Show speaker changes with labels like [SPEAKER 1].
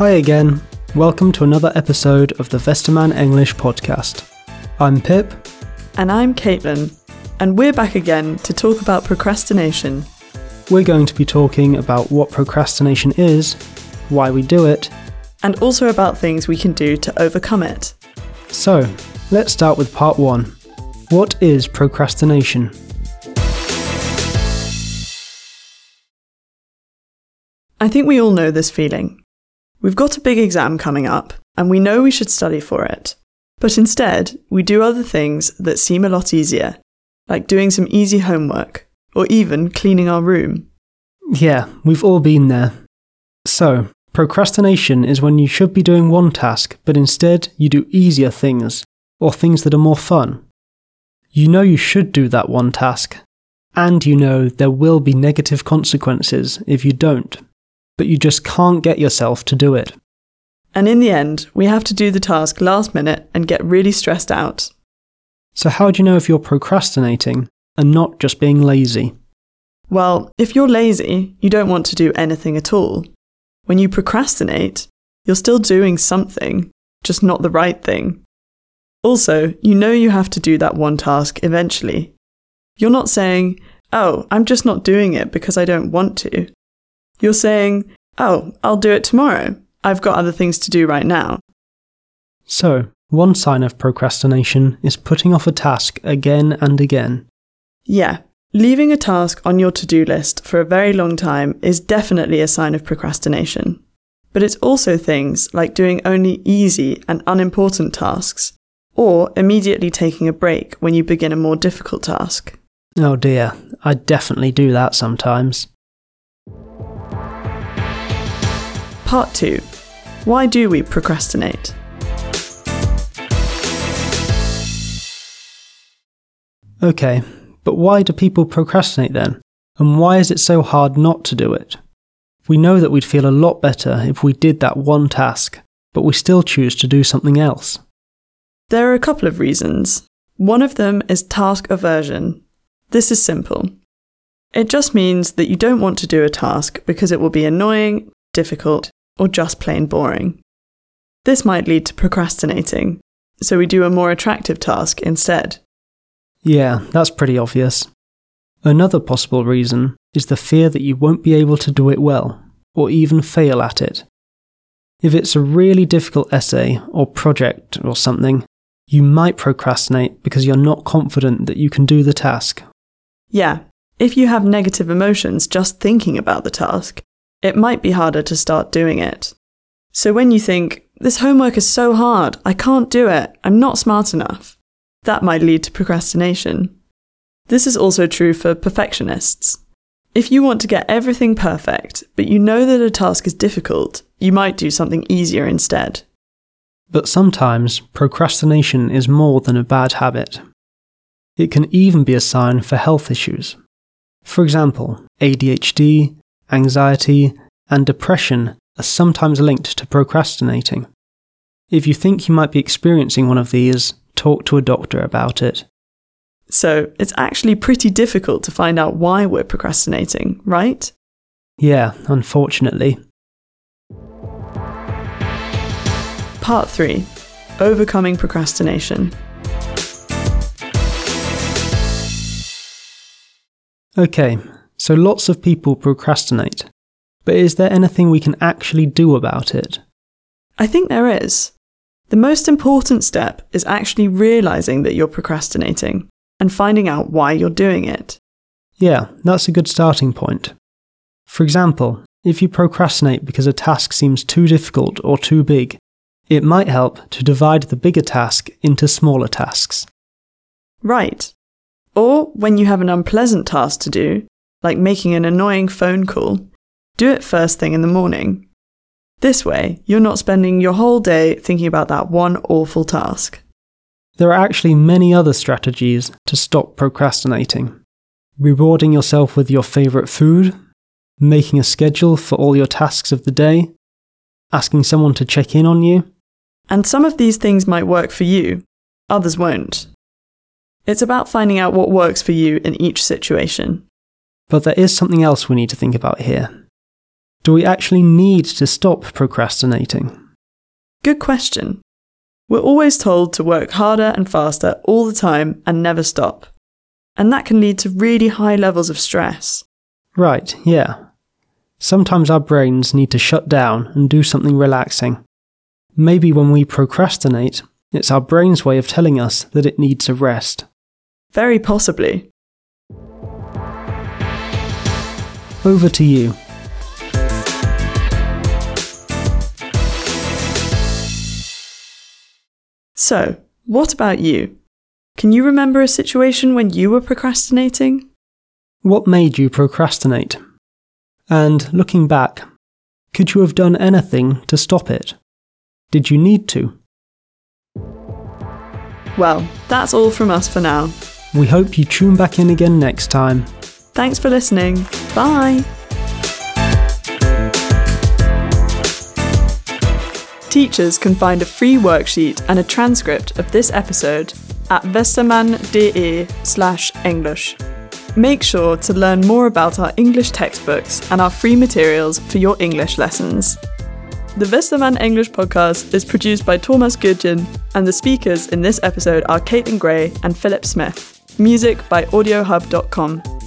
[SPEAKER 1] Hi again. Welcome to another episode of the Westermann English podcast. I'm Pip.
[SPEAKER 2] And I'm Caitlin, and we're back again to talk about procrastination.
[SPEAKER 1] We're going to be talking about what procrastination is, why we do it,
[SPEAKER 2] and also about things we can do to overcome it.
[SPEAKER 1] So, let's start with part one. What is procrastination?
[SPEAKER 2] I think we all know this feeling. We've got a big exam coming up, and we know we should study for it. But instead, we do other things that seem a lot easier, like doing some easy homework, or even cleaning our room.
[SPEAKER 1] Yeah, we've all been there. So, procrastination is when you should be doing one task, but instead you do easier things, or things that are more fun. You know you should do that one task, and you know there will be negative consequences if you don't but you just can't get yourself to do it.
[SPEAKER 2] And in the end, we have to do the task last minute and get really stressed out.
[SPEAKER 1] So, how do you know if you're procrastinating and not just being lazy?
[SPEAKER 2] Well, if you're lazy, you don't want to do anything at all. When you procrastinate, you're still doing something, just not the right thing. Also, you know you have to do that one task eventually. You're not saying, oh, I'm just not doing it because I don't want to. You're saying, oh, I'll do it tomorrow. I've got other things to do right now.
[SPEAKER 1] So, one sign of procrastination is putting off a task again and again.
[SPEAKER 2] Yeah, leaving a task on your to do list for a very long time is definitely a sign of procrastination. But it's also things like doing only easy and unimportant tasks, or immediately taking a break when you begin a more difficult task.
[SPEAKER 1] Oh dear, I definitely do that sometimes.
[SPEAKER 2] Part 2 Why do we procrastinate?
[SPEAKER 1] Okay, but why do people procrastinate then? And why is it so hard not to do it? We know that we'd feel a lot better if we did that one task, but we still choose to do something else.
[SPEAKER 2] There are a couple of reasons. One of them is task aversion. This is simple. It just means that you don't want to do a task because it will be annoying, difficult, or just plain boring. This might lead to procrastinating, so we do a more attractive task instead.
[SPEAKER 1] Yeah, that's pretty obvious. Another possible reason is the fear that you won't be able to do it well, or even fail at it. If it's a really difficult essay or project or something, you might procrastinate because you're not confident that you can do the task.
[SPEAKER 2] Yeah, if you have negative emotions just thinking about the task, it might be harder to start doing it. So when you think, this homework is so hard, I can't do it, I'm not smart enough, that might lead to procrastination. This is also true for perfectionists. If you want to get everything perfect, but you know that a task is difficult, you might do something easier instead.
[SPEAKER 1] But sometimes procrastination is more than a bad habit. It can even be a sign for health issues. For example, ADHD, anxiety, and depression are sometimes linked to procrastinating. If you think you might be experiencing one of these, talk to a doctor about it.
[SPEAKER 2] So, it's actually pretty difficult to find out why we're procrastinating, right?
[SPEAKER 1] Yeah, unfortunately.
[SPEAKER 2] Part 3 Overcoming Procrastination.
[SPEAKER 1] Okay, so lots of people procrastinate. But is there anything we can actually do about it?
[SPEAKER 2] I think there is. The most important step is actually realizing that you're procrastinating and finding out why you're doing it.
[SPEAKER 1] Yeah, that's a good starting point. For example, if you procrastinate because a task seems too difficult or too big, it might help to divide the bigger task into smaller tasks.
[SPEAKER 2] Right. Or when you have an unpleasant task to do, like making an annoying phone call, do it first thing in the morning. This way, you're not spending your whole day thinking about that one awful task.
[SPEAKER 1] There are actually many other strategies to stop procrastinating. Rewarding yourself with your favourite food, making a schedule for all your tasks of the day, asking someone to check in on you.
[SPEAKER 2] And some of these things might work for you, others won't. It's about finding out what works for you in each situation.
[SPEAKER 1] But there is something else we need to think about here. Do we actually need to stop procrastinating?
[SPEAKER 2] Good question. We're always told to work harder and faster all the time and never stop. And that can lead to really high levels of stress.
[SPEAKER 1] Right, yeah. Sometimes our brains need to shut down and do something relaxing. Maybe when we procrastinate, it's our brain's way of telling us that it needs a rest.
[SPEAKER 2] Very possibly.
[SPEAKER 1] Over to you.
[SPEAKER 2] So, what about you? Can you remember a situation when you were procrastinating?
[SPEAKER 1] What made you procrastinate? And looking back, could you have done anything to stop it? Did you need to?
[SPEAKER 2] Well, that's all from us for now.
[SPEAKER 1] We hope you tune back in again next time.
[SPEAKER 2] Thanks for listening. Bye. Teachers can find a free worksheet and a transcript of this episode at westermann.de slash English. Make sure to learn more about our English textbooks and our free materials for your English lessons. The Westermann English podcast is produced by Thomas Gudgen, and the speakers in this episode are Caitlin Gray and Philip Smith. Music by audiohub.com.